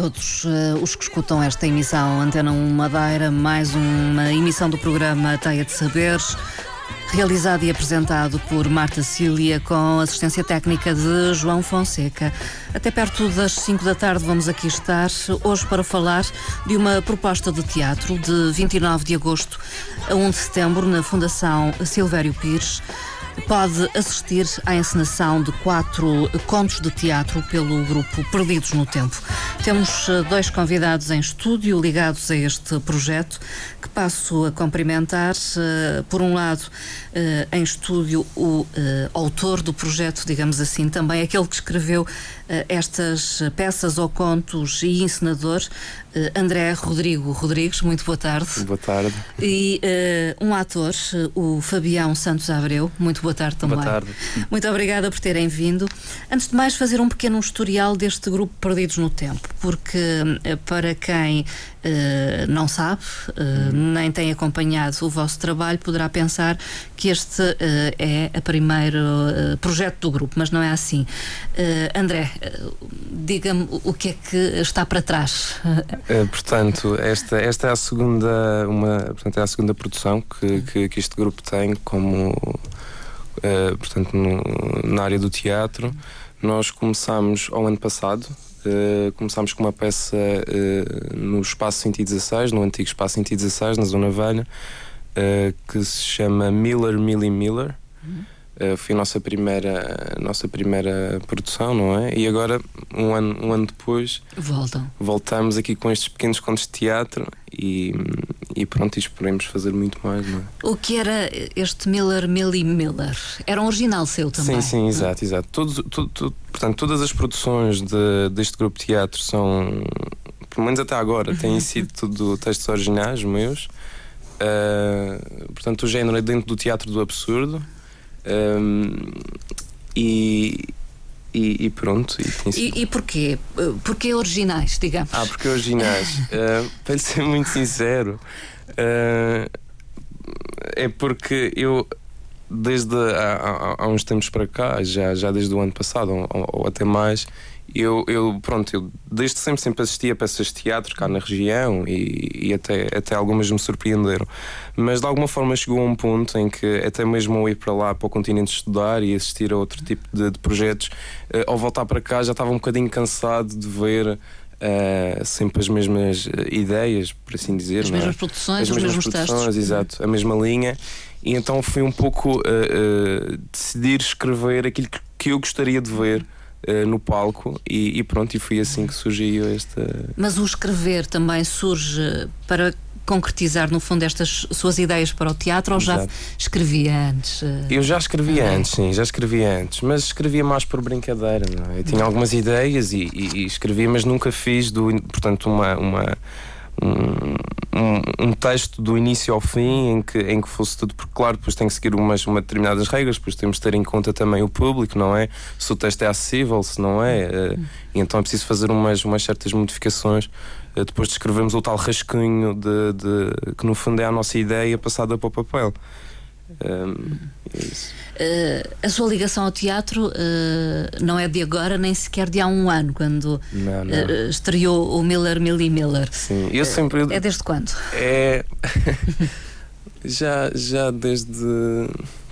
Todos eh, os que escutam esta emissão Antena 1 Madeira, mais uma emissão do programa Teia de Saberes, realizado e apresentado por Marta Cília com assistência técnica de João Fonseca. Até perto das 5 da tarde vamos aqui estar hoje para falar de uma proposta de teatro de 29 de agosto a 1 de setembro na Fundação Silvério Pires pode assistir à encenação de quatro contos de teatro pelo grupo Perdidos no Tempo. Temos eh, dois convidados em estúdio ligados a este projeto que passo a cumprimentar. eh, Por um lado, eh, em estúdio, o autor do projeto, digamos assim, também aquele que escreveu estas peças ou contos e encenador, eh, André Rodrigo Rodrigues. Muito boa tarde. Boa tarde. E eh, um ator, eh, o Fabião Santos Abreu. Muito boa tarde também. Boa tarde. Muito obrigada por terem vindo. Antes de mais, fazer um pequeno historial deste grupo Perdidos no Tempo, porque eh, para quem eh, não sabe, eh, nem tem acompanhado o vosso trabalho, poderá pensar que este eh, é o primeiro eh, projeto do grupo, mas não é assim. Eh, André, eh, diga-me o- que é que está para trás. Eh, portanto, esta, esta é a segunda, uma, portanto, é a segunda produção que, que, que este grupo tem como eh, portanto, no- na área do teatro. Nós começámos ao ano passado. eh, começámos com uma peça eh, no Espaço 116, no antigo Espaço 116, na Zona Velha, eh, que se chama Miller, Millie Miller. Eh, foi a nossa primeira, a nossa primeira produção, não é? E agora, um ano, um ano depois, Voltam. voltamos aqui com estes pequenos contos de teatro e, e pronto, e esperemos fazer muito mais, não é? O que era este Miller, Millie Miller? Era um original seu também? Sim, sim, exato, exato. Todos, portanto, todas as produções de- deste grupo de teatro são, pelo menos até agora, têm sido tudo textos originais meus. uh, portanto, o género é dentro do teatro do absurdo. Um, e, e, e, pronto. E, e, e porquê? Porquê originais, digamos? Ah, porque originais. uh, para lhe ser muito sincero, uh, é porque eu, desde há, há, há, uns tempos para cá, já, já desde o ano passado ou, ou até mais, eu, eu, pronto, eu desde sempre, sempre assisti a peças de teatro cá na região e, e, até, até algumas me surpreenderam. Mas de alguma forma chegou a um ponto em que, até mesmo ao ir para lá, para o continente estudar e assistir a outro tipo de, de projetos, uh, ao voltar para cá já estava um bocadinho cansado de ver. Uh, sempre as mesmas uh, ideias, por assim dizer. As é? mesmas produções, as os mesmos produções, textos. Exato, a mesma linha. E então fui um pouco decidir escrever aquilo que, que eu gostaria de ver uh, no palco e, e, pronto, e foi assim que surgiu esta. Mas o escrever também surge para concretizar no fundo estas suas ideias para o teatro ou já escrevia antes? Eu já escrevia antes, sim, já escrevia antes, mas escrevia mais por brincadeira. Não é? Eu tinha algumas ideias e, e, e escrevia, mas nunca fiz do, portanto, uma, uma um, um, texto do início ao fim em que, em que fosse tudo, porque claro, depois tem que seguir umas uma determinadas regras, depois temos de ter em conta também o público, não é? Se o texto é acessível, se não é, uh, então é preciso fazer umas, umas certas modificações uh, depois de escrevermos o tal rascunho de, de, que no fundo é a nossa ideia passada para o papel. Um, uh, a sua ligação ao teatro uh, não é de agora, nem sequer de há um ano, quando não, não. Uh, estreou o Miller, Millie Miller. Sim, eu sempre. é desde quando? É. já, já desde.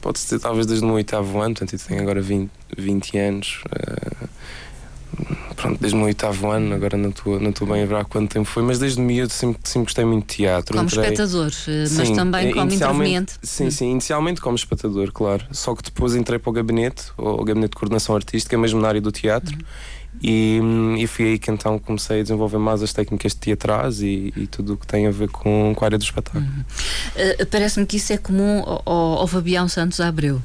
Pode-se dizer, talvez desde o meu oitavo ano, portanto, eu tenho agora 20, 20 anos pronto, desde o meu oitavo ano, agora não estou não bem a ver há quanto tempo foi, mas desde miúdo sempre, sempre gostei muito de teatro. Como Entrei... espectador, eh, mas sim, também como interveniente. Sim, sim, inicialmente como espectador, claro. Só que depois entrei para o gabinete, o gabinete de coordenação artística, mesmo na área do teatro. Uhum. E, e foi aí que então comecei a desenvolver mais as técnicas de teatrais e, e tudo o que tem a ver com, com a área do espetáculo. Uhum. Uh, Parece-me que isso é comum ao, ao Fabião Santos Abreu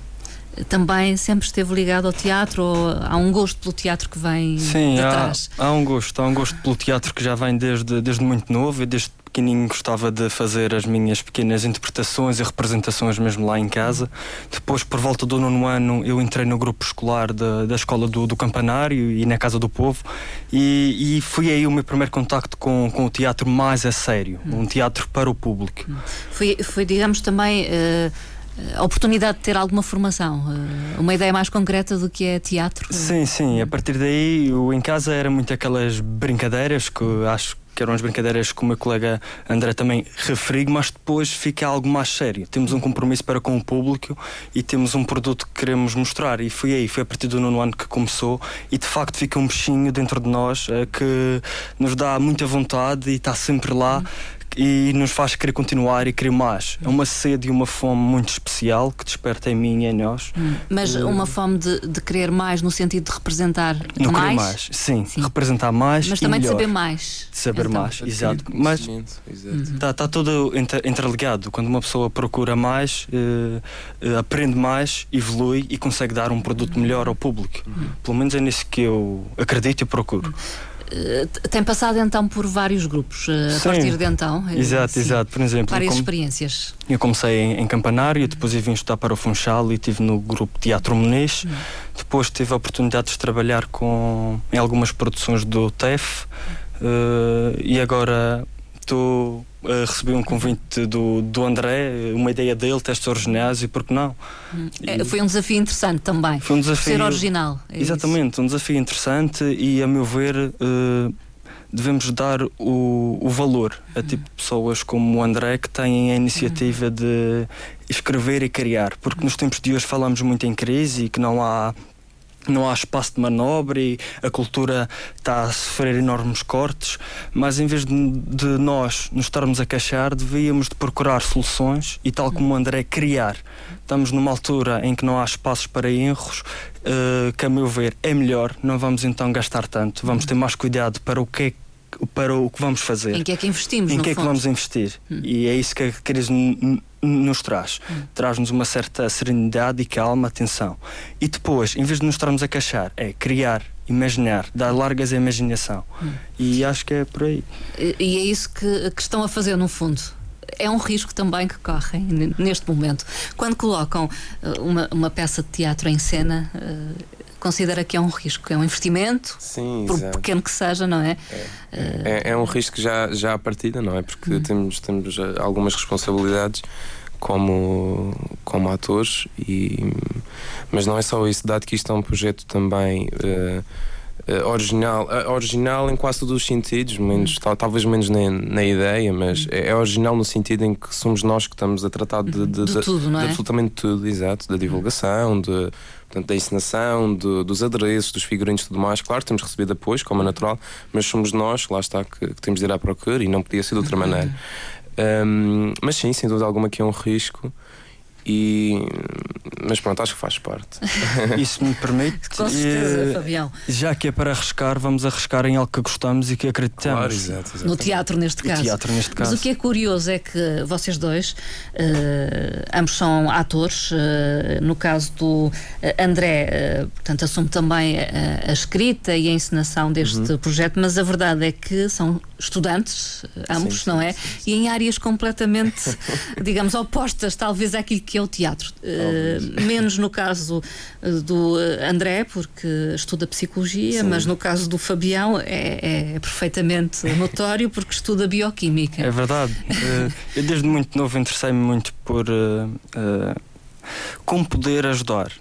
também sempre esteve ligado ao teatro ou há um gosto pelo teatro que vem Sim, de trás? Há, há um gosto, há um gosto pelo teatro que já vem desde, desde muito novo e desde pequenininho gostava de fazer as minhas pequenas interpretações e representações mesmo lá em casa. Depois, por volta do nono ano, eu entrei no grupo escolar da, da escola do, do Campanário e na Casa do Povo e, e foi aí o meu primeiro contacto com, com o teatro mais a sério, hum. um teatro para o público. Foi, foi digamos, também... Uh a oportunidade de ter alguma formação, eh, uma ideia mais concreta do que é teatro? Sim, sim. A partir daí, eu, em casa era muito aquelas brincadeiras que acho que eram as brincadeiras que o meu colega André também referiu, mas depois fica algo mais sério. Temos um compromisso para com o público e temos um produto que queremos mostrar. E foi aí, foi a partir do nono ano que começou e de facto fica um bichinho dentro de nós eh, que nos dá muita vontade e está sempre lá e nos faz querer continuar e querer mais. É uma sede e uma fome muito especial que desperta em mim e em nós. Hum. Mas uh, uma fome de, de, querer mais no sentido de representar no mais? querer mais, sim, sim. representar mais. Mas também melhor. de saber mais. De saber então. mais, exato. Mas está uhum. tá tudo interligado. Quando uma pessoa procura mais, uh, uh, aprende mais, evolui e consegue dar um produto melhor ao público. Uhum. Pelo menos é nisso que eu acredito e procuro. Uhum. Eh, tem passado então por vários grupos uh, a partir de então? Eh, exato, sim. exato. Por exemplo, várias experiências. Eu comecei em, em Campanário, depois eu vim estudar para o Funchal e estive no grupo Teatro Muniz. Hum. Depois tive a oportunidade de trabalhar com, em algumas produções do TEF uh, e agora estou uh, recebi um convite do, do André, uma ideia dele, testes originais e por que não? Hum. É, foi um desafio interessante também. Foi um desafio. Ser original. É exatamente, isso. um desafio interessante e, a meu ver, uh, devemos dar o, o valor a hum. tipo de pessoas como o André que têm a iniciativa de escrever e criar, porque nos tempos de hoje falamos muito em crise e que não há não há espaço de manobra e a cultura está a sofrer enormes cortes, mas em vez de, de nós nos estarmos a queixar, devíamos de procurar soluções e tal como o André criar. Estamos numa altura em que não há espaços para erros, uh, que a meu ver é melhor, não vamos então gastar tanto, vamos ter mais cuidado para o que é para o que vamos fazer. Em que é que investimos? Em que é que vamos investir? Hum. E é isso que a crise nos traz. Hum. Traz-nos uma certa serenidade e calma, atenção. E depois, em vez de nos estarmos a queixar, é criar, imaginar, dar largas à imaginação. Hum. E acho que é por aí. E, é isso que, que estão a fazer, no fundo é um risco também que correm neste momento. Quando colocam eh, uma, uma peça de teatro em cena, eh, considera que é um risco, é um investimento, Sim, por exato. pequeno que seja, não é? É, é um risco já, já à partida, não é? Porque temos, temos eh, algumas responsabilidades como, como atores, e, mas não é só isso, dado que isto é um projeto também. eh, eh, original, eh, original em quase todos os sentidos, menos, tal- talvez menos na, na ideia, mas é, é original no sentido em que somos nós que estamos a tratar de, de- De de- tudo, é? absolutamente tudo, exato, da divulgação, de, portanto, da encenação, dos adereços, dos figurinos e tudo mais. Claro, temos recebido apoios, como é natural, mas somos nós, lá está, que, que temos de ir à procura e não podia ser de outra maneira. Hum, mas sim, sem dúvida alguma que é um risco. E, mas pronto, acho que faz parte. Isso me permite. Com certeza, e, Fabião. já que é para arriscar, vamos arriscar em algo que gostamos e que acreditamos. Claro, exato, No teatro, neste caso. teatro, neste Mas caso. o que é curioso é que vocês dois, eh, ambos são atores. eh, no caso do eh, André, eh, portanto, assume também a, a escrita e a encenação deste Uhum. projeto, mas a verdade é que são estudantes, eh, ambos, Sim, não sim, é? E em áreas completamente, digamos, opostas, talvez, àquilo que é o teatro. Eh, menos no caso eh, do eh, André, porque estuda psicologia, Sim. mas no caso do Fabião é, é perfeitamente notório porque estuda bioquímica. É verdade. Eu desde muito novo interessei-me muito por eh, eh, como poder ajudar.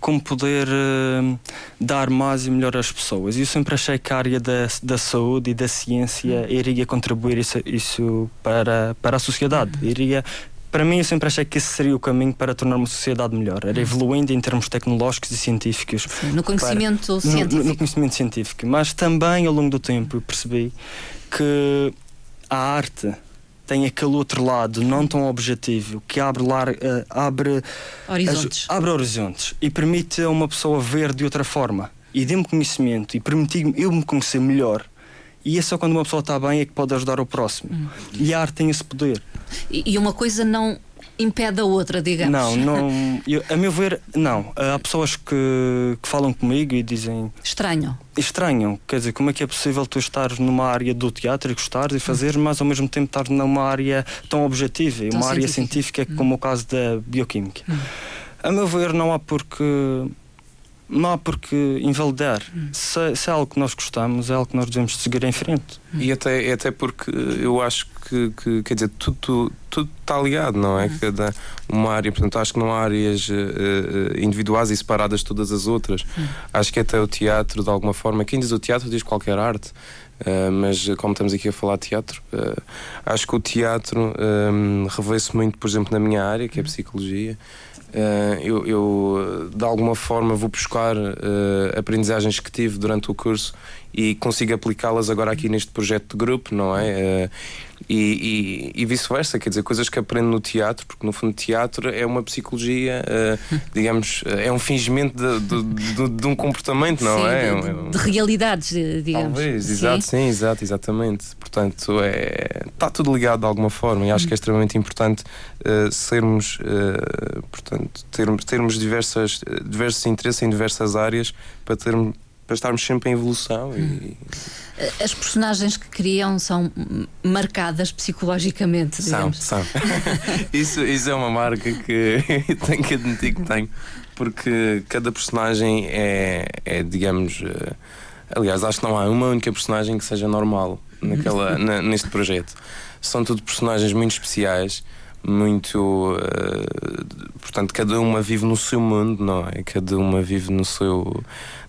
como poder eh, dar mais e melhor às pessoas. E eu sempre achei que a área da, da saúde e da ciência iria contribuir isso, isso para, para a sociedade. Iria, para mim, eu sempre achei que esse seria o caminho para tornar uma sociedade melhor. Era evoluindo em termos tecnológicos e científicos. No conhecimento No- científico. No, no conhecimento científico. Mas também ao longo do tempo eu percebi que a arte tem aquele outro lado não tão objetivo que abre, lar, eh, abre, Horizontes. as- abre horizontes e permite a uma pessoa ver de outra forma e dê-me conhecimento e permitir eu me conhecer melhor. E é só quando uma pessoa está bem é que pode ajudar o próximo. Hum. E a arte tem esse poder. E, uma coisa não impede a outra, digamos. Não, não. eu- a meu ver, não. Há pessoas que, que falam comigo e dizem Estranho. estranham. Quer dizer, como é que é possível tu estares numa área do teatro e gostares e fazer, mas ao mesmo tempo estar numa área tão objetiva e uma área científica. científica como o caso da bioquímica? A meu ver, não há porque. Não há porque invalidar. Se, se é algo que nós gostamos, é algo que nós devemos seguir em frente. E até, até porque eu acho que, que quer dizer, tudo, tudo, tudo está ligado, não é? Cada uma área, portanto, acho que não há áreas eh, individuais e separadas de todas as outras. Acho que até o teatro, de alguma forma, quem diz o teatro diz qualquer arte. Eh, mas como estamos aqui a falar de teatro, eh, acho que o teatro eh, revê-se muito, por exemplo, na minha área, que é a psicologia. Eh, eu, eu, de alguma forma vou buscar eh, aprendizagens que tive durante o curso e consigo aplicá-las agora aqui neste projeto de grupo, não é? Eh, e e- e vice-versa, quer dizer, coisas que aprendo no teatro, porque no fundo teatro é uma psicologia, eh, digamos, eh, é um fingimento de, de- de- de um comportamento, não Sim, é? de, É de- é de realidades, digamos. Talvez, Sim. exato, sim, exato, exatamente. Portanto, é, está tudo ligado de alguma forma e acho que é extremamente importante eh, sermos, eh, portanto, termos, termos diversas, diversos interesses em diversas áreas para, termos, para estarmos sempre em evolução e As personagens que criam são hum, marcadas psicologicamente, são, digamos. são. isso, isso é uma marca que tenho que admitir que tenho, porque cada personagem é, é digamos, eh, aliás, acho que não há uma única personagem que seja normal naquela, na- neste projeto. São tudo personagens muito especiais, muito. eh, portanto, cada uma vive no seu mundo, não é? Cada uma vive no seu,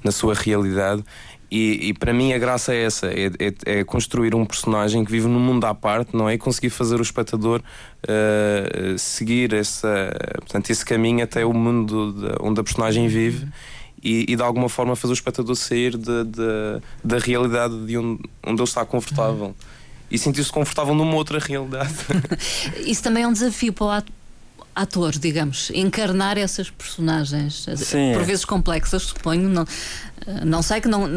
na sua realidade. E, e para mim a graça é essa: é, é- é construir um personagem que vive num mundo à parte, não é? E conseguir fazer o espectador eh, seguir essa, portanto, esse caminho até o mundo de- onde a personagem vive. E, e de alguma forma fazer o espectador sair de- de- da realidade de onde, onde ele está confortável e sentir-se confortável numa outra realidade. Isso também é um desafio para o at- ator, digamos, encarnar essas personagens, Sim, por é. vezes complexas, suponho. Não, não sei que não.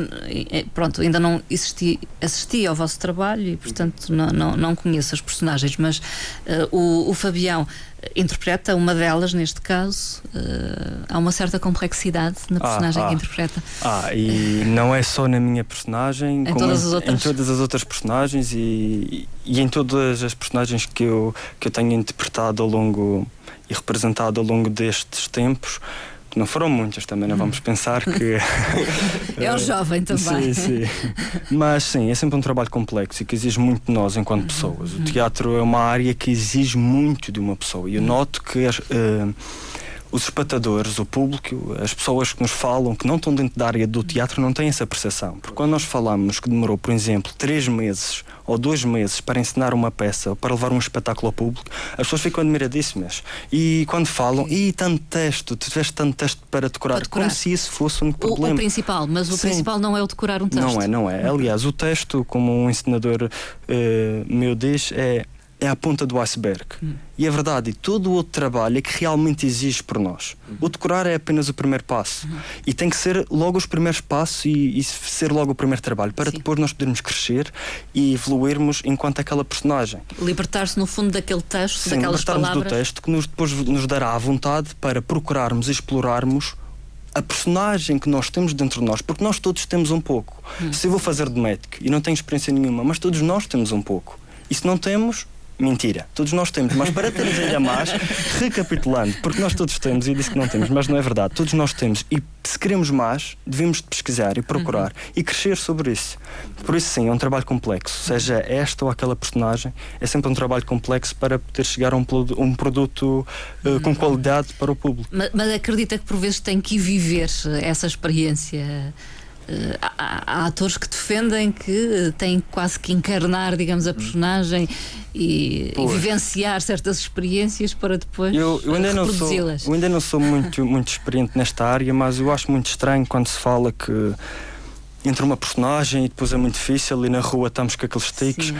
Pronto, ainda não assisti, assisti ao vosso trabalho e, portanto, não, não, não conheço as personagens, mas uh, o, o Fabião interpreta uma delas, neste caso. Uh, há uma certa complexidade na personagem ah, ah. que interpreta. Ah, e não é só na minha personagem, em todas as outras. Em todas as outras personagens e, e em todas as personagens que eu, que eu tenho interpretado ao longo e representado ao longo destes tempos. Não foram muitas também, não vamos pensar que. é um jovem também. Sim, sim. Mas sim, é sempre um trabalho complexo e que exige muito de nós enquanto uhum. pessoas. O teatro é uma área que exige muito de uma pessoa. E eu noto que. Uh, os espectadores, o público, as pessoas que nos falam, que não estão dentro da área do teatro, não têm essa percepção. Porque quando nós falamos que demorou, por exemplo, três meses ou dois meses para ensinar uma peça ou para levar um espetáculo ao público, as pessoas ficam admiradíssimas. E quando falam, e tanto texto, tu tiveste tanto texto para decorar, para decorar. como se isso fosse um problema. O, o principal, mas o Sim. principal não é o decorar um texto. Não é, não é. Aliás, o texto, como um ensinador uh, meu diz, é é a ponta do iceberg. Hum. E é verdade, todo o outro trabalho é que realmente exige por nós. Uhum. O decorar é apenas o primeiro passo. Uhum. E tem que ser logo os primeiros passos e, e ser logo o primeiro trabalho, para Sim. depois nós podermos crescer e evoluirmos enquanto aquela personagem. Libertar-se, no fundo, daquele texto, Sim, daquelas palavras. do texto que nos, depois nos dará a vontade para procurarmos e explorarmos a personagem que nós temos dentro de nós, porque nós todos temos um pouco. Hum. Se eu vou fazer de médico e não tenho experiência nenhuma, mas todos nós temos um pouco. E se não temos, Mentira, todos nós temos, mas para termos ainda mais, recapitulando, porque nós todos temos, e disse que não temos, mas não é verdade, todos nós temos, e se queremos mais, devemos de pesquisar e procurar uhum. e crescer sobre isso. Por isso, sim, é um trabalho complexo, seja esta ou aquela personagem, é sempre um trabalho complexo para poder chegar a um, um produto uh, com qualidade para o público. Mas, mas acredita que por vezes tem que viver essa experiência? Uh, há, há, atores que defendem que têm quase que encarnar, digamos, a personagem e, e vivenciar certas experiências para depois eu, eu ainda não sou Eu ainda não sou muito, muito experiente nesta área, mas eu acho muito estranho quando se fala que entre uma personagem e depois é muito difícil e na rua estamos com aqueles tiques. Sim.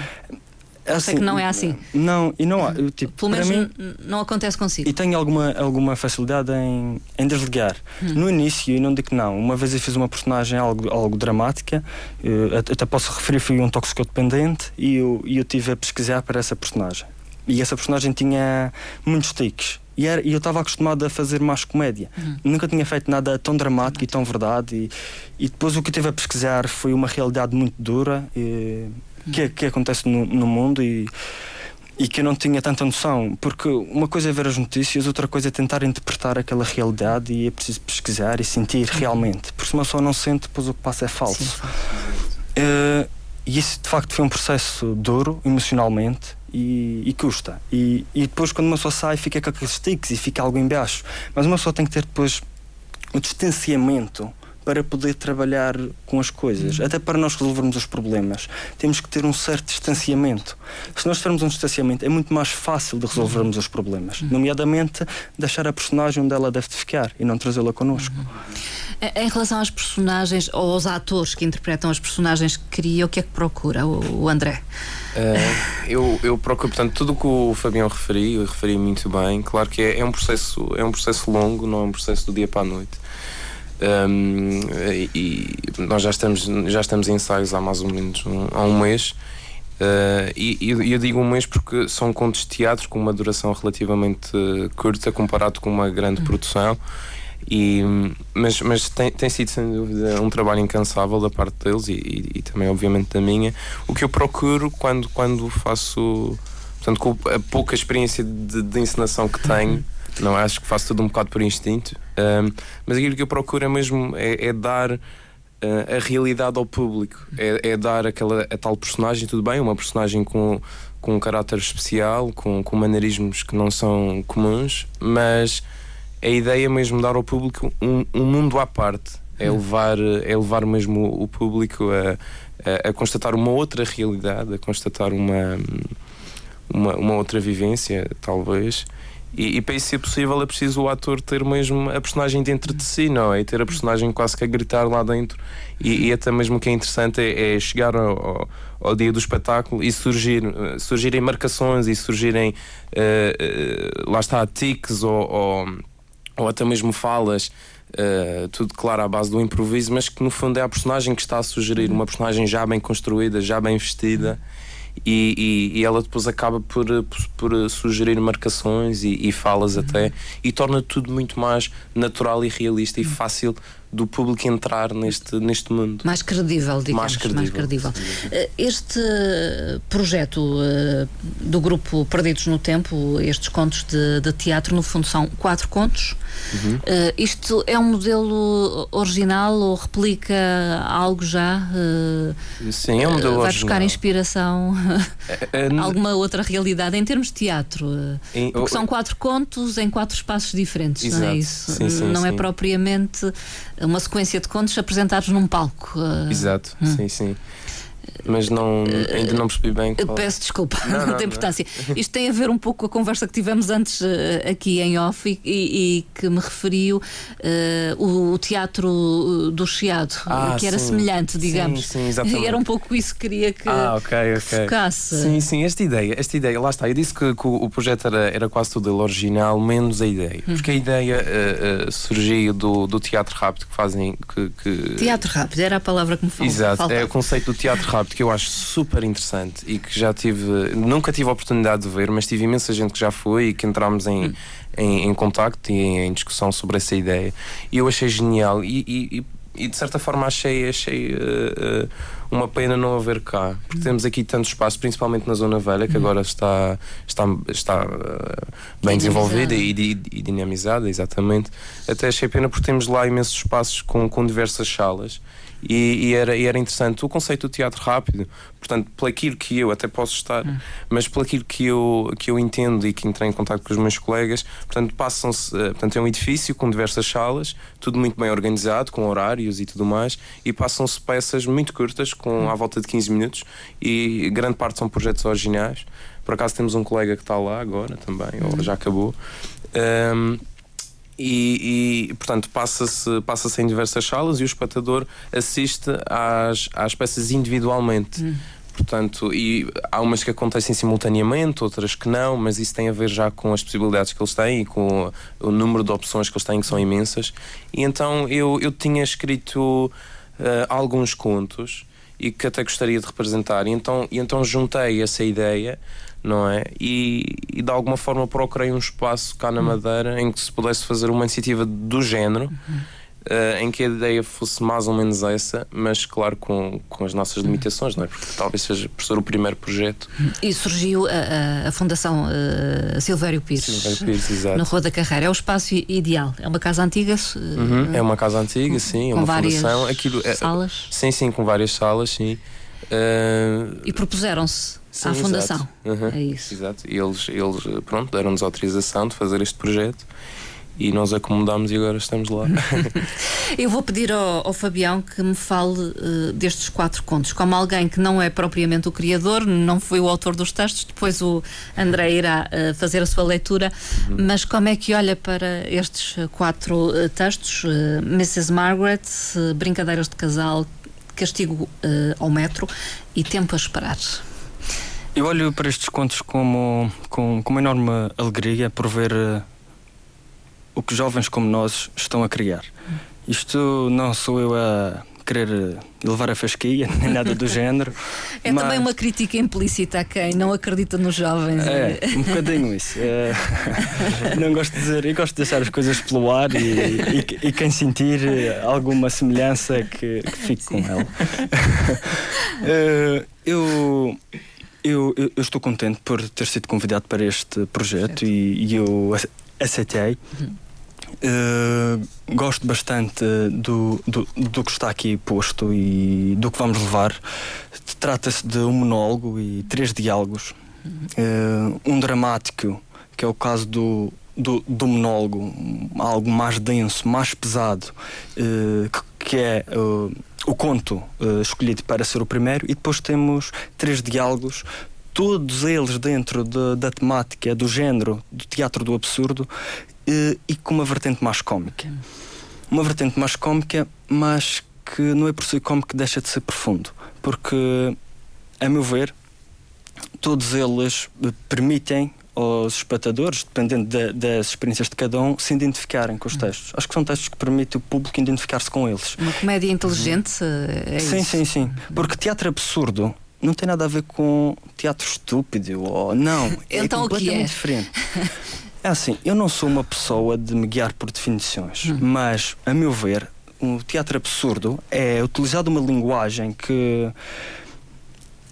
Assim, que não é assim. Não, e não há. Tipo, Pelo menos mim, não acontece consigo. E tenho alguma, alguma facilidade em, em desligar. Hum. No início, eu não digo que não. Uma vez eu fiz uma personagem algo, algo dramática, eu, até posso referir, fui um toxicodependente e eu, eu tive a pesquisar para essa personagem. E essa personagem tinha muitos tiques. E, era, e eu estava acostumado a fazer mais comédia. Uhum. Nunca tinha feito nada tão dramático e tão verdade. E, e depois o que eu tive a pesquisar foi uma realidade muito dura. E, que, que acontece no, no mundo e e que eu não tinha tanta noção, porque uma coisa é ver as notícias, outra coisa é tentar interpretar aquela realidade e é preciso pesquisar e sentir uhum. realmente, porque se uma pessoa não sente, depois o que passa é falso. Sim, uh, e isso de facto foi um processo duro emocionalmente e, e custa. E, e, depois, quando uma pessoa sai, fica com aqueles tiques e fica algo embaixo. Mas uma pessoa tem que ter depois o distanciamento para poder trabalhar com as coisas, até para nós resolvermos os problemas, temos que ter um certo distanciamento. Se nós tivermos um distanciamento, é muito mais fácil de resolvermos os problemas, nomeadamente deixar a personagem onde ela deve ficar e não trazê-la connosco. Em relação às personagens ou aos atores que interpretam as personagens que cria, o que é que procura o André? Uh, eu, eu procuro, portanto, tudo o que o Fabião referiu, e referi muito bem. Claro que é, é, um processo, é um processo longo, não é um processo do dia para a noite. Um, e nós já estamos, já estamos em ensaios há mais ou menos um, há um mês. Uh, e, e eu digo um mês porque são contos de teatro com uma duração relativamente curta comparado com uma grande uhum. produção. E, mas mas tem, tem sido sem dúvida um trabalho incansável da parte deles e, e, e, também obviamente da minha o que eu procuro quando quando faço portanto com a pouca experiência de, de encenação que tenho uhum. não acho que faço tudo um bocado por instinto um, mas aquilo que eu procuro é mesmo é, é dar uh, a realidade ao público, é, é, dar aquela a tal personagem, tudo bem, uma personagem com, com um caráter especial, com, com maneirismos que não são comuns, mas a ideia é mesmo dar ao público um, um mundo à parte. É levar, é levar mesmo o público a, a, a constatar uma outra realidade, a constatar uma, uma, uma outra vivência, talvez. E, e, para isso ser possível é preciso o ator ter mesmo a personagem dentro de si, não é? E ter a personagem quase que a gritar lá dentro. E, e até mesmo o que é interessante é, é chegar ao, ao, dia do espetáculo e surgir, surgirem marcações e surgirem, uh, uh, lá está, tiques ou, ou, ou, até mesmo falas Uh, tudo claro à base do improviso, mas que no fundo é a personagem que está a sugerir, uma personagem já bem construída, já bem vestida. E, e, e ela depois acaba por, por, por sugerir marcações e, e falas até. E torna tudo muito mais natural e realista e fácil do público entrar neste, neste mundo. Mais credível, digamos. Mais credível. Mais credível. Eh, Este projeto eh, do grupo Perdidos no Tempo, estes contos de, de teatro, no fundo são quatro contos. Uhum. Eh, isto é um modelo original ou replica algo já? Eh, Sim, é um modelo vai original. buscar inspiração Eh, n- alguma outra realidade em termos de teatro? eh, em- Porque são quatro contos em quatro espaços diferentes, não é Exato. isso? Sim, sim, não é sim. propriamente uma sequência de contos apresentados num palco. eh, Exato, sim, sim. Mas não, ainda não percebi bem qual. Peço desculpa, Não, não, não, tem não. importância. Isto tem a ver um pouco com a conversa que tivemos antes eh, aqui em off e, e- que me referiu eh, o, o teatro do Chiado, Ah, que era sim. semelhante, Sim, digamos. sim, exatamente. E era um pouco isso que queria que, Ah, ok, que ok. focasse. Sim, sim, esta ideia, esta ideia, lá está. Eu disse que, que o projeto era, era quase tudo original, menos a ideia. Hum. Porque a ideia eh, eh, surgiu do, do teatro rápido que fazem. Que, que- Teatro rápido, era a palavra que me fal- Exato, faltava. é o conceito do teatro rápido que eu acho super interessante e que já tive, nunca tive a oportunidade de ver, mas tive imensa gente que já foi e que entramos em, em, em contacto e em, em discussão sobre essa ideia. E eu achei genial e, e- e- e, de certa forma achei, achei eh, eh, uma pena não haver cá, porque temos aqui tanto espaço, principalmente na Zona Velha, que agora está, está, está eh, bem desenvolvida e, di- e dinamizada, exatamente. Até achei pena porque temos lá imensos espaços com, com diversas salas. E, e era, e era interessante o conceito do teatro rápido, portanto, pelo aquilo que eu até posso estar, mas pelo aquilo que eu, que eu entendo e que entrei em contato com os meus colegas, portanto, passam-se, eh, portanto, é um edifício com diversas salas, tudo muito bem organizado, com horários e tudo mais, e passam-se peças muito curtas, com à volta de 15 minutos, e grande parte são projetos originais. Por acaso temos um colega que está lá agora também, ou já acabou. Ahm, e, e, portanto passa-se passa em diversas salas e o espectador assiste às, às peças individualmente. Portanto, e há umas que acontecem simultaneamente, outras que não, mas isso tem a ver já com as possibilidades que eles têm e com o, número de opções que eles têm, que são imensas. E então eu, eu tinha escrito eh, alguns contos e que até gostaria de representar. E então, e então juntei essa ideia, não é? E, e de alguma forma procurei um espaço cá na Madeira em que se pudesse fazer uma iniciativa do género. eh, em que a ideia fosse mais ou menos essa, mas claro com, com as nossas limitações, não é? Porque talvez seja por ser o primeiro projeto. E surgiu a, a- a Fundação eh, Silvério Pires, Silvério Pires, exato. na Rua da Carreira. É o espaço ideal. É uma casa antiga, Uhum, É uma casa antiga, sim, é com uma várias fundação. Aquilo, é- salas. Sim, sim, com várias salas, sim. E propuseram-se Sim, à Fundação. Uhum, É isso. Exato. E eles, eles eh, pronto, deram-nos autorização de fazer este projeto e nós acomodámos e agora estamos lá. Eu vou pedir ao, ao Fabião que me fale eh, destes quatro contos. Como alguém que não é propriamente o criador, não foi o autor dos textos, depois o André irá eh, fazer a sua leitura. Mas como é que olha para estes quatro eh, textos? Mrs. Margaret, Brincadeiras de Casal, Castigo ao Metro e Tempo a Esperar. Eu olho para estes contos como, com, com uma enorme alegria por ver eh, o que jovens como nós estão a criar. Isto não sou eu a querer eh, elevar a fasquia, nem nada do género. É mas- também uma crítica implícita a quem não acredita nos jovens. É, um bocadinho isso. É, não gosto de dizer, eu gosto de deixar as coisas pelo ar e, e- e quem sentir eh, alguma semelhança que, que fique com ela. Eh, eu, eu, eu- eu estou contente por ter sido convidado para este projeto e, e eu ace- aceitei. Eh, gosto bastante do, do, do que está aqui posto e do que vamos levar. Trata-se de um monólogo e três diálogos. Eh, um dramático, que é o caso do, do, do monólogo, algo mais denso, mais pesado, eh, que, que é eh, o conto eh, escolhido para ser o primeiro, e depois temos três diálogos. Todos eles dentro de- da temática, do género do teatro do absurdo e com uma vertente mais cómica. Uma vertente mais cómica, mas que não é por ser cómico que deixa de ser profundo. Porque, a meu ver, todos eles permitem aos espectadores, dependendo da- das experiências de cada um, se identificarem com os textos. Acho que são textos que permitem o público identificar-se com eles. Uma comédia inteligente, é sim, isso? sim, sim. Porque teatro absurdo não tem nada a ver com teatro estúpido ou não. Então o é que completamente é? diferente. É assim, eu não sou uma pessoa de me guiar por definições, Hum. mas, a meu ver, o teatro absurdo é utilizar uma linguagem que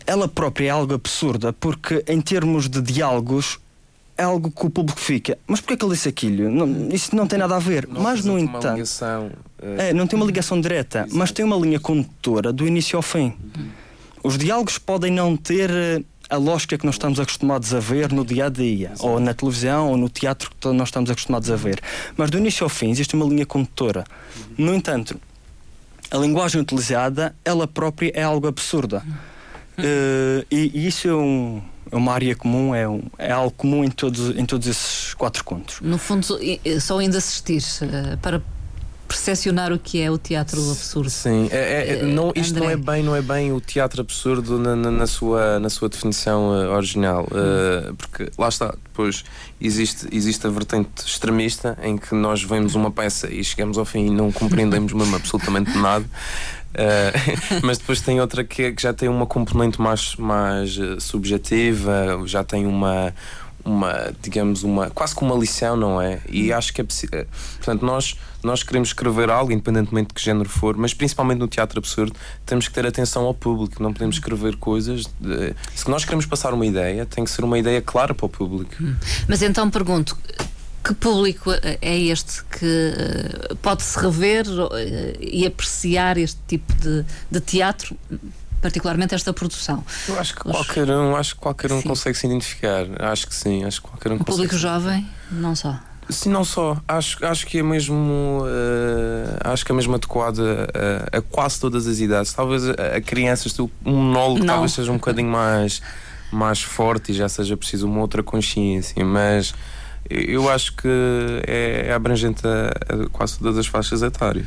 ela própria é algo absurda, porque em termos de diálogos é algo que o público fica. Mas porquê que ele disse aquilo? Não, isso não tem nada a ver. Não mas, no entanto. ligação, eh, É, não tem uma ligação direta, mas tem uma linha condutora do início ao fim. Os diálogos podem não ter eh, a lógica que nós estamos acostumados a ver no dia a dia, ou na televisão, ou no teatro que nós estamos acostumados a ver. Mas do início ao fim existe uma linha condutora. No entanto, a linguagem utilizada, ela própria é algo absurda. Eh, e, e isso é, um- é uma área comum, é, um- é algo comum em todos, em todos esses quatro contos. No fundo, só ainda assistir eh, para percepcionar o que é o teatro absurdo. Sim, é- é- é- não, isto não é André. bem, não é bem o teatro absurdo na, na- na sua, na sua definição eh, original, eh, porque lá está, depois existe, existe a vertente extremista em que nós vemos uma peça e chegamos ao fim e não compreendemos mesmo absolutamente nada. Eh, mas depois tem outra que, que já tem uma componente mais, mais eh, subjetiva, já tem uma, uma, digamos, uma, quase como uma lição, não é? E acho que é preciso. Portanto, nós, nós queremos escrever algo, independentemente de que género for, mas principalmente no teatro absurdo, temos que ter atenção ao público, não podemos escrever coisas. de- se nós queremos passar uma ideia, tem que ser uma ideia clara para o público. Mas então pergunto. Que público eh, é este que eh, pode-se rever eh, e apreciar este tipo de, de teatro, particularmente esta produção? Eu acho que qualquer um, acho que qualquer um Sim. consegue se identificar. Acho que sim, acho que qualquer um O público jovem, não só. Sim, não só. Acho, acho que é mesmo. eh, acho que é mesmo adequada a, a quase todas as idades. Talvez a, a crianças, um monólogo Não. talvez seja um bocadinho mais, mais forte e já seja preciso uma outra consciência, mas eu acho que é, é abrangente a, a quase todas as faixas etárias.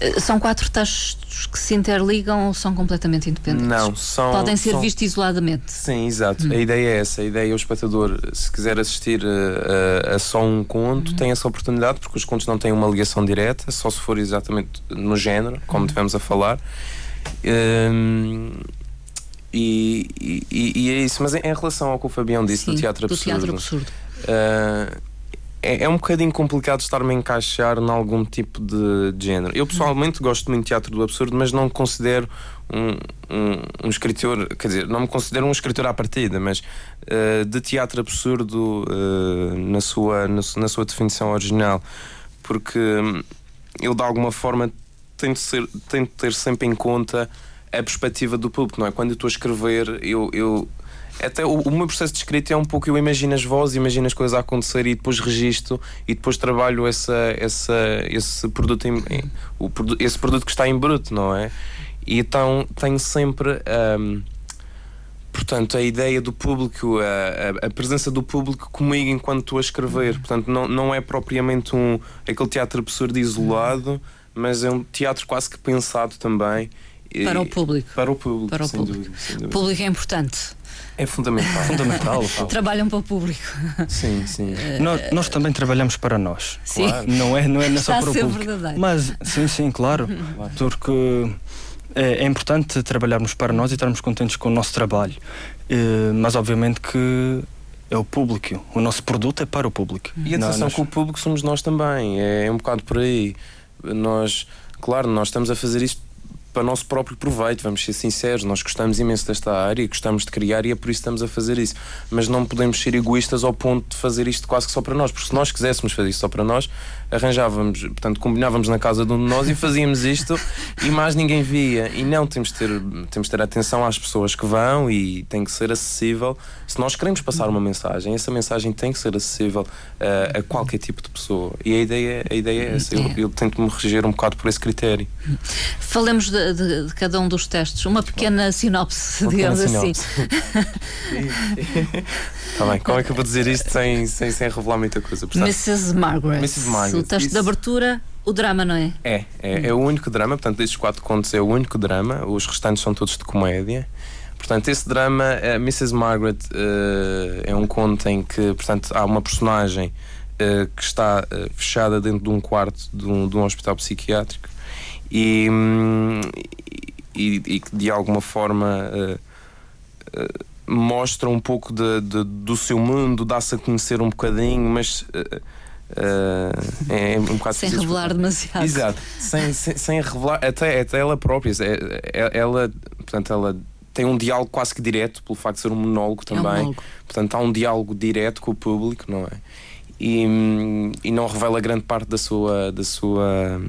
Eh, São quatro textos que se interligam ou são completamente independentes? Não, são. Podem ser são- vistos isoladamente. Sim, exato. A ideia é essa. A ideia é o espectador, se quiser assistir eh, a, a só um conto, tem essa oportunidade, porque os contos não têm uma ligação direta, só se for exatamente no género, como tivemos a falar. Hum, e, e- e é isso. Mas em, em relação ao que o Fabião disse Sim, do teatro do absurdo, teatro absurdo. Uh, é, é um bocadinho complicado estar-me a encaixar em algum tipo de, de género. Eu pessoalmente gosto muito de teatro do absurdo, mas não considero um, um, um escritor, quer dizer, não me considero um escritor à partida, mas uh, de teatro absurdo uh, na, sua, na, na sua definição original, porque hum, eu de alguma forma tento, ser, tento ter sempre em conta a perspectiva do público, não é? Quando eu estou a escrever, eu. eu até o, o meu processo de escrita é um pouco eu imagino as vozes, imagino as coisas a acontecer e depois registro e depois trabalho essa, essa, esse, produto em, o, esse produto que está em bruto, não é? E então tenho sempre hum, portanto a ideia do público, a, a- a presença do público comigo enquanto estou a escrever. Portanto, não, não é propriamente um, aquele teatro absurdo isolado, mas é um teatro quase que pensado também. Para o público. Para o público, Para o público. dúvida. público é importante. É fundamental. Fundamental. Trabalham para o público. sim, sim. nós, nós também trabalhamos para nós. Sim. Claro. Não é, não é Está só a para o ser público. verdadeiro. Mas, sim, sim, claro. Porque é, é importante trabalharmos para nós e estarmos contentes com o nosso trabalho. Eh, mas, obviamente, que é o público. O nosso produto é para o público. E atenção nós- que o público somos nós também, é, um bocado por aí. Nós, claro, nós estamos a fazer isto para nosso próprio proveito, vamos ser sinceros, nós gostamos imenso desta área, gostamos de criar e é por isso que estamos a fazer isso. Mas não podemos ser egoístas ao ponto de fazer isto quase que só para nós, porque se nós quiséssemos fazer isto só para nós, arranjávamos, portanto, combinávamos na casa de um de nós e fazíamos isto e mais ninguém via. E não, temos de ter, temos de ter atenção às pessoas que vão e tem que ser acessível. Se nós queremos passar uma mensagem, essa mensagem tem que ser acessível a, a qualquer tipo de pessoa. E a ideia, a ideia é essa. Eu, eu tento me reger um bocado por esse critério. Falamos de, de- de cada um dos textos. Uma pequena sinopse, Uma pequena digamos assim. Está bem, como é que eu vou dizer isto sem, sem, sem revelar muita coisa? Portanto, Mrs. Margaret. Mrs. Margaret, Isso. de abertura, o drama, não é? É, é, é o único drama, portanto, destes quatro contos é o único drama, os restantes são todos de comédia. Portanto, esse drama, a Mrs. Margaret, uh, é um conto em que, portanto, há uma personagem uh, que está uh, fechada dentro de um quarto de um, de um hospital psiquiátrico e, um, e, e, que de alguma forma mostra um pouco de, de, do seu mundo, dá-se a conhecer um bocadinho, mas Uh, é, é, um bocado sem revelar demasiado. Exato, sem, sem, sem, revelar, até, até ela própria. É, é, ela, portanto, ela tem um diálogo quase que direto, pelo facto de ser um monólogo também. É um monólogo. Portanto, há um diálogo direto com o público, não é? E, e não revela grande parte da sua. Da sua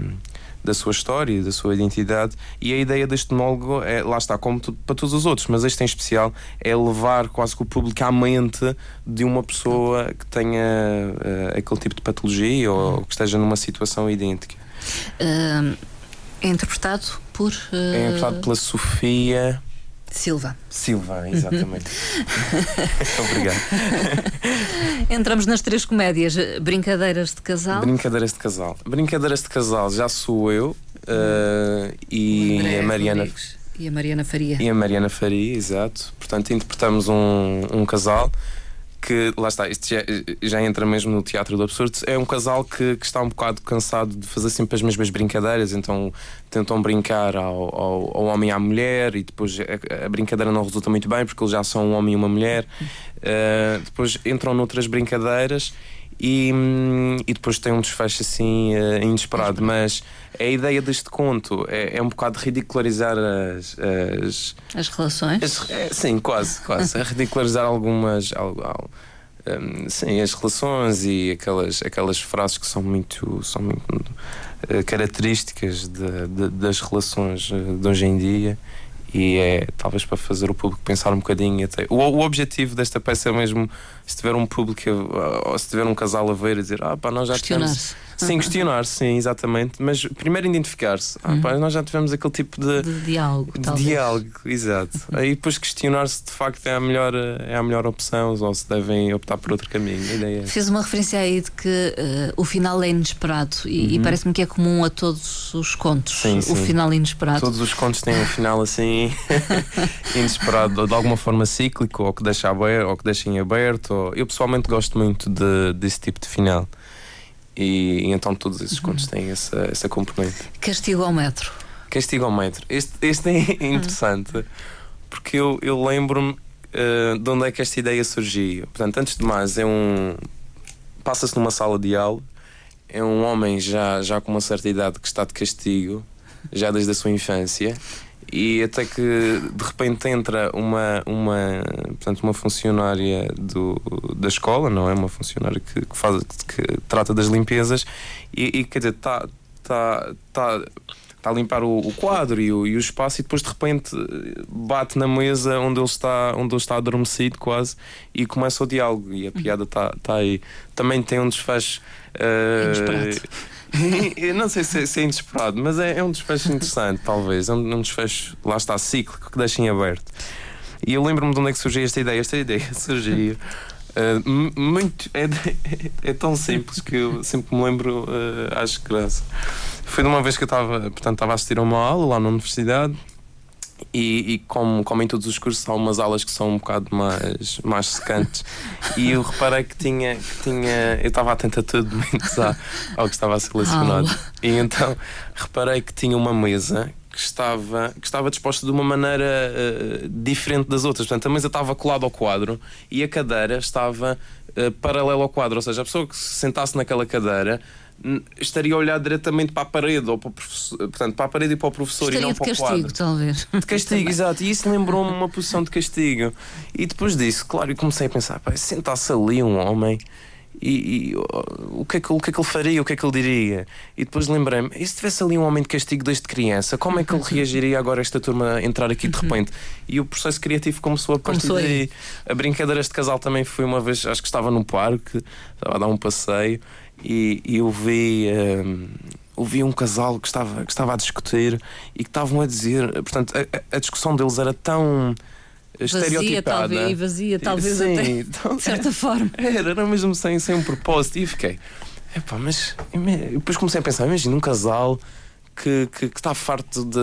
da sua história, da sua identidade. E a ideia deste monólogo é, lá está, como para todos os outros, mas este em especial é levar quase que o público à mente de uma pessoa que tenha uh, aquele tipo de patologia ou, que esteja numa situação idêntica. Uh, é interpretado por. Uh... É interpretado pela Sofia. Silva. Silva, exatamente. Obrigado. Entramos nas três comédias. Brincadeiras de casal. Brincadeiras de casal. Brincadeiras de casal já sou eu uh, e a Mariana. Rodrigues. E a Mariana Faria. E a Mariana Faria, exato. Portanto, interpretamos um, um casal que, lá está, isto já, já, entra mesmo no teatro do absurdo. É um casal que, que, está um bocado cansado de fazer sempre as mesmas brincadeiras, então tentam brincar ao, ao, ao homem e à mulher, e depois a, a, brincadeira não resulta muito bem porque eles já são um homem e uma mulher. Uh, depois entram noutras brincadeiras e, e depois tem um desfecho assim uh, inesperado. Mas a ideia deste conto é, é um bocado ridicularizar as. As, as relações? As, é, sim, quase, quase. é ridicularizar algumas. um, sim, as relações e aquelas, aquelas frases que são muito, são muito uh, características de, de, das relações uh, de hoje em dia e é talvez para fazer o público pensar um bocadinho até. O, o objetivo desta peça é mesmo se tiver um público ou se tiver um casal a ver e dizer ah pá, nós já tivemos Sim, questionar, sim, exatamente. Mas primeiro identificar-se. Ah, pá, nós já tivemos aquele tipo de, de diálogo. De talvez. diálogo, exato. Aí depois questionar se de facto é a melhor, é a melhor opção ou se devem optar por outro caminho. É Fez uma referência aí de que uh, o final é inesperado e, uhum. e parece-me que é comum a todos os contos. Sim, sim. O final inesperado. Todos os contos têm um final assim inesperado, de alguma forma cíclico, ou que deixa aberto, ou que deixa em aberto. Eu pessoalmente gosto muito de, desse tipo de final. E, e então todos esses uhum. contos têm essa, essa componente. Castigo ao metro. Castigo ao metro. Este, este é interessante porque eu, eu lembro-me uh, de onde é que esta ideia surgiu. Portanto, antes de mais, é um. Passa-se numa sala de aula, é um homem já, já com uma certa idade que está de castigo, já desde a sua infância, e até que de repente entra uma, uma, portanto, uma funcionária do, da escola, não é? Uma funcionária que, que faz, que trata das limpezas e, e quer dizer, está tá, tá, tá a limpar o, o quadro e o, e o, espaço e depois de repente bate na mesa onde ele está, onde ele está adormecido quase e começa o diálogo e a piada está tá aí. Também tem um desfecho. Uh, não sei se, se, é inesperado, mas é, é um desfecho interessante, talvez. É um, um, desfecho, lá está, cíclico, que deixa em aberto. E eu lembro-me de onde é que surgiu esta ideia. Esta ideia surgiu. Uh, muito é, é, tão simples que eu sempre me lembro, uh, acho graça. Foi de uma vez que eu estava, portanto, estava a assistir a uma aula lá na universidade e, e, como, como em todos os cursos, há umas aulas que são um bocado mais, mais secantes. e eu reparei que tinha. Que tinha eu estava atento a tudo, menos ao que estava a ser selecionado. E então reparei que tinha uma mesa que estava, que estava disposta de uma maneira uh, diferente das outras. Portanto, a mesa estava colada ao quadro e a cadeira estava uh, paralela ao quadro. Ou seja, a pessoa que se sentasse naquela cadeira estaria a olhar diretamente para a parede, ou para o professor, portanto, para a parede e para o professor estaria e não para castigo, o quadro. talvez. De castigo, exato. E isso lembrou-me uma posição de castigo. E depois disso, claro, eu comecei a pensar: sentasse ali um homem. E, e o, que é que, o que é que ele faria, o que é que ele diria? E depois lembrei-me: e se tivesse ali um homem de castigo desde criança, como é que ele reagiria agora esta turma entrar aqui de repente? E o processo criativo começou a partir daí. A brincadeira de casal também foi uma vez, acho que estava no parque, estava a dar um passeio e, e eu vi. Um, ouvi um casal que estava, que estava a discutir e que estavam a dizer, portanto, a, a discussão deles era tão vazia, talvez, vazia, talvez Sim, até, então, de certa forma. Era, era mesmo sem, sem um propósito. E fiquei, epá, mas depois comecei a pensar, imagina um casal que, que, que está farto de,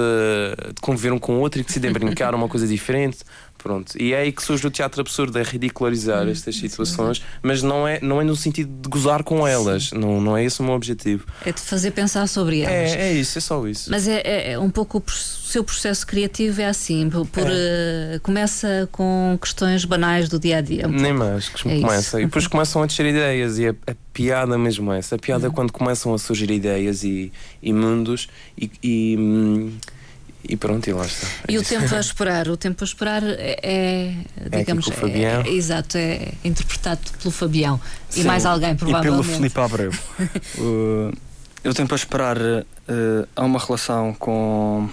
de conviver um com o outro e decidem brincar uma coisa diferente Pronto. E é aí que surge o teatro absurdo, é ridicularizar estas situações, mas não é, não é no sentido de gozar com elas. Não, não é esse o meu objetivo. É de fazer pensar sobre elas. É, é isso, é só isso. Mas é, é- é um pouco o seu processo criativo é assim, por, por, eh, começa com questões banais do dia a dia. Nem mais, que É começa. E depois começam a descer ideias, e a, a piada mesmo é essa. A piada é Uhum. quando começam a surgir ideias e, e mundos, e, e, hum, e pronto, e lá está. É E o tempo a esperar, o tempo a esperar é, é, digamos, com o Fabião. é- exato, é interpretado pelo Fabião e Sim, mais alguém E pelo provavelmente. Filipe Abreu. Uh, eu tenho para esperar. uh, há uma relação com,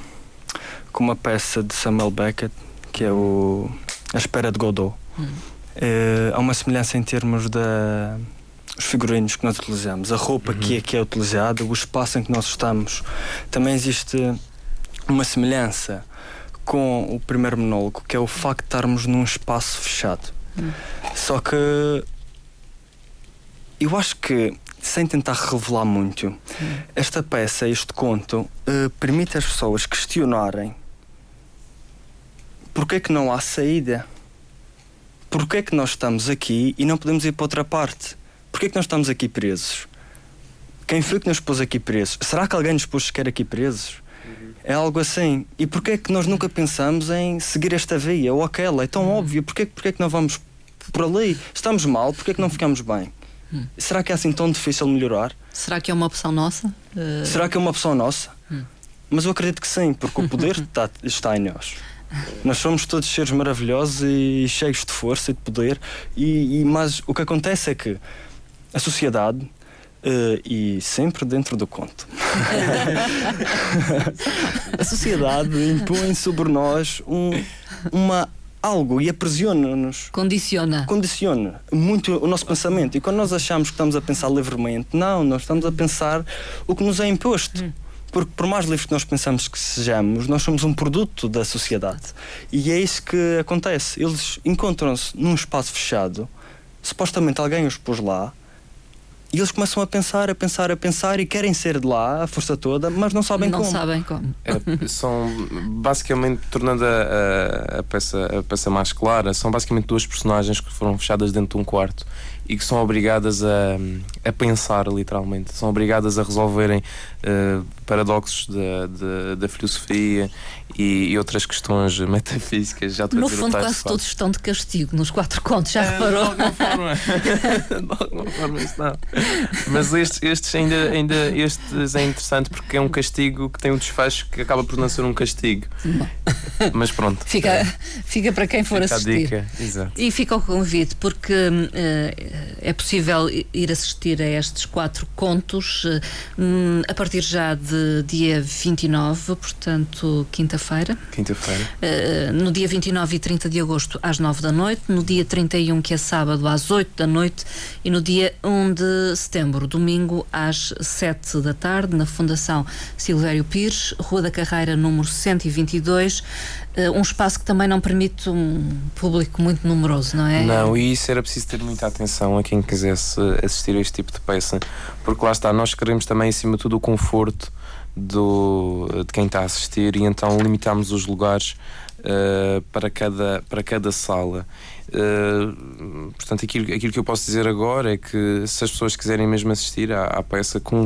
com uma peça de Samuel Beckett, que é o A Espera de Godot. Hum. Uh, há uma semelhança em termos da. Os figurinos que nós utilizamos, a roupa que, é, que é utilizada, o espaço em que nós estamos. Também existe uma semelhança com o primeiro monólogo, que é o facto de estarmos num espaço fechado. Só que eu acho que, sem tentar revelar muito, esta peça, este conto, eh, permite às pessoas questionarem porque é que não há saída? Porque é que nós estamos aqui e não podemos ir para outra parte? Porque é que nós estamos aqui presos? Quem foi que nos pôs aqui presos? Será que alguém nos pôs sequer aqui presos? É algo assim. E porquê é que nós nunca pensamos em seguir esta via ou aquela? É tão óbvio. Porquê, porquê é que não vamos por ali? Estamos mal, porquê é que não ficamos bem? Será que é assim tão difícil melhorar? Será que é uma opção nossa? Eh, Será que é uma opção nossa? Mas eu acredito que sim, porque o poder está, está em nós. Nós somos todos seres maravilhosos e cheios de força e de poder, e, e- mas o que acontece é que a sociedade, eh, e sempre dentro do conto, a sociedade impõe sobre nós um, uma, algo e aprisiona-nos condiciona. condiciona muito o nosso pensamento. E quando nós achamos que estamos a pensar livremente, não, nós estamos a pensar o que nos é imposto. Porque por mais livres que nós pensamos que sejamos, nós somos um produto da sociedade. E é isso que acontece. Eles encontram-se num espaço fechado, supostamente alguém os pôs lá, e eles começam a pensar, a pensar, a pensar e querem ser de lá, a força toda, mas não sabem não como. sabem como. É, são basicamente, tornando a, a- a peça, a peça mais clara, são basicamente duas personagens que foram fechadas dentro de um quarto e que são obrigadas a, a pensar, literalmente. São obrigadas a resolverem eh, paradoxos da, da, da filosofia e, e outras questões metafísicas. Já estou a No fundo, quase todos estão de castigo nos quatro contos, já É, reparou? De alguma forma. de alguma forma isso não. Mas estes, estes ainda, ainda estes é interessante porque é um castigo que tem um desfecho que acaba por não ser um castigo. Mas pronto. Fica, fica para quem for Fica a assistir. dica. Exato. E fica o convite, porque eh, é possível ir assistir a estes quatro contos eh, hum, a partir já de dia 29, portanto, quinta-feira. Quinta-feira. Uh, no dia 29 e 30 de agosto às 9 da noite, no dia 31, que é sábado, às 8 da noite, e no dia 1 de setembro, domingo, às 7 da tarde, na Fundação Silvério Pires, Rua da Carreira, número 122. Uh, um espaço que também não permite um público muito numeroso, não é? Não, e isso era preciso ter muita atenção a quem quisesse assistir a este tipo de peça, porque lá está, nós queremos também, acima de tudo, o conforto do, de quem está a assistir e então limitamos os lugares eh, para, cada, para cada sala. Eh, portanto, aquilo, aquilo que eu posso dizer agora é que se as pessoas quiserem mesmo assistir à, à peça, com,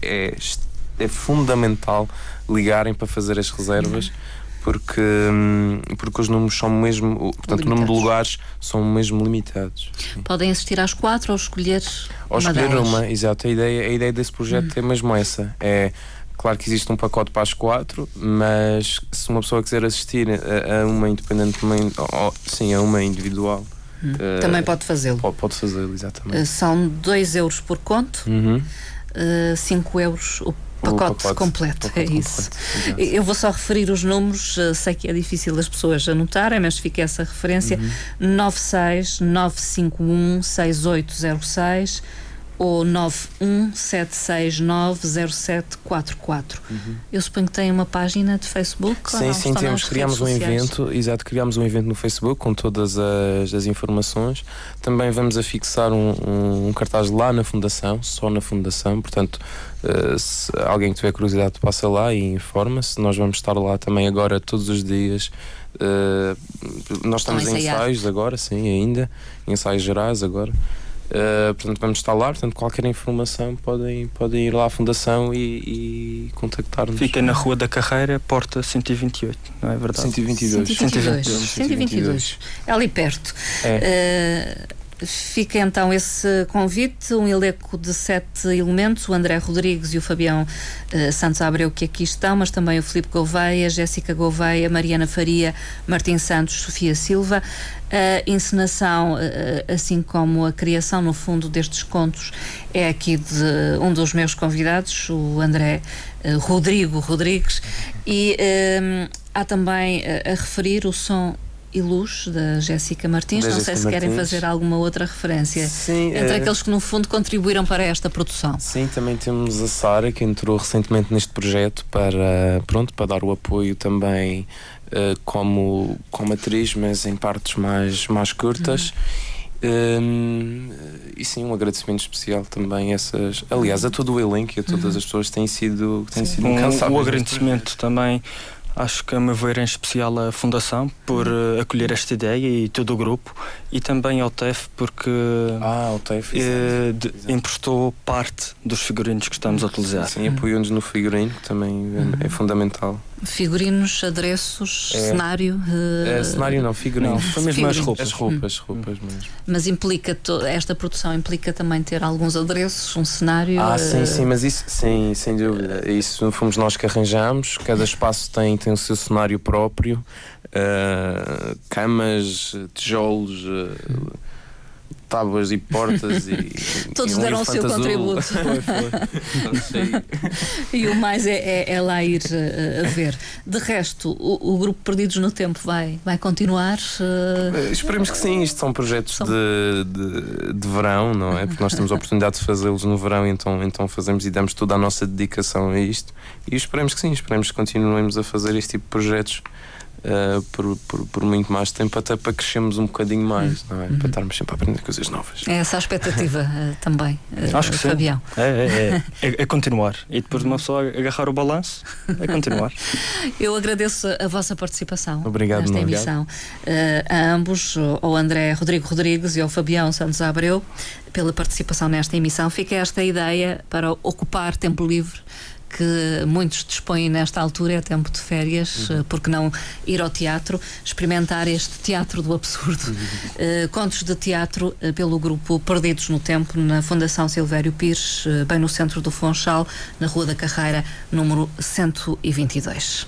é, é fundamental ligarem para fazer as reservas. Porque, hum, porque os números são mesmo. Portanto, o número de Limitados. lugares são mesmo limitados. Sim. Podem assistir às quatro ou escolher Ou uma escolher delas. uma, exato. A ideia, a ideia desse projeto é mesmo essa. É claro que existe um pacote para as quatro, mas se uma pessoa quiser assistir a, a uma independentemente, ou- sim, a uma individual, eh, Também pode fazê-lo. pode, pode fazê-lo, exatamente. Uh, são 2 euros por conto, Uhum. 5 euros o O pacote, completo. pacote é isso. completo. Eu vou só referir os números, eh, sei que é difícil as pessoas anotarem, mas fica essa referência: Uhum. 96 951 6806 ou 917690744. Uhum. Eu suponho que tem uma página de Facebook. ou Sim, não? sim, temos, nas criámos um sociais? evento, exato, criámos um evento no Facebook com todas as, as informações. Também vamos a fixar um, um- um cartaz lá na Fundação, só na Fundação, portanto, se alguém que tiver curiosidade passa lá e informa-se. Nós vamos estar lá também agora todos os dias. Eh, nós estamos em ensaios agora, sim, ainda, ensaios gerais agora. Eh, portanto, vamos estar lá, portanto, qualquer informação podem, podem ir lá à Fundação e, e contactar-nos. Fica na Rua da Carreira, porta 128, não é verdade? 122. 122. 122. 122. É ali perto. É. Fica então esse convite, um elenco de sete elementos, o André Rodrigues e o Fabião uh, Santos Abreu, que aqui estão, mas também o Filipe Gouveia, Jéssica Gouveia, Mariana Faria, Martim Santos, Sofia Silva. A encenação, uh, assim como a criação, no fundo, destes contos, é aqui de um dos meus convidados, o André Rodrigo Rodrigues, e um, há também a referir o som e Luz, da Jéssica Martins. Da Não sei Jéssica se querem Martins. fazer alguma outra referência Sim, entre eh, aqueles que, no fundo, contribuíram para esta produção. Sim, também temos a Sara que entrou recentemente neste projeto para, pronto, para dar o apoio também eh, como, como atriz, mas em partes mais, mais curtas. Hum, e sim, um agradecimento especial também a essas, aliás, a todo o elenco e a todas as pessoas que têm sido, que têm sido Um, o agradecimento também, acho que a meu ver, em especial à Fundação por Uhum. eh, acolher esta ideia e todo o grupo, e também ao TEF porque Ah, o TEF. eh, de- emprestou parte dos figurinos que estamos a utilizar. Sim, apoiou-nos no figurino, que também é, é fundamental. Figurinos, adereços, É. cenário. eh, É, cenário não, figurino. Não, foi mesmo as Figurinos. roupas. As roupas, roupas mesmo. Mas implica, to- esta produção implica também ter alguns adereços, um cenário. Ah, eh, sim, sim, mas isso, sim, sem dúvida. Isso fomos nós que arranjamos. Cada espaço tem, tem o seu cenário próprio: ah, camas, tijolos, ah, tábuas e portas. E, Todos e um deram o seu azul. contributo. Foi, foi. E o mais é, é- é lá ir eh, a ver. De resto, o, o grupo Perdidos no Tempo vai, vai continuar. Eh, Esperemos que sim, isto são projetos São- de, de, de verão, não é? Porque nós temos a oportunidade de fazê-los no verão, então, então fazemos e damos toda a nossa dedicação a isto. E esperemos que sim, esperemos que continuemos a fazer este tipo de projetos eh, por, por, por muito mais tempo, até para crescermos um bocadinho mais, não é? Para estarmos sempre a aprender coisas novas. é essa a expectativa eh, também, eh, Acho que. Fabião. É, é, é, é, é continuar. E depois de uma pessoa agarrar o balanço, é continuar. Eu agradeço a vossa participação Obrigado, nesta emissão. Eh, a ambos, ao André Rodrigo Rodrigues e ao Fabião Santos Abreu, pela participação nesta emissão. Fica esta ideia para ocupar tempo livre que muitos dispõem nesta altura, é tempo de férias, eh, porque não ir ao teatro, experimentar este teatro do absurdo. Eh, contos de teatro eh, pelo grupo Perdidos no Tempo, na Fundação Silvério Pires, eh, bem no centro do Funchal, na Rua da Carreira, número 122.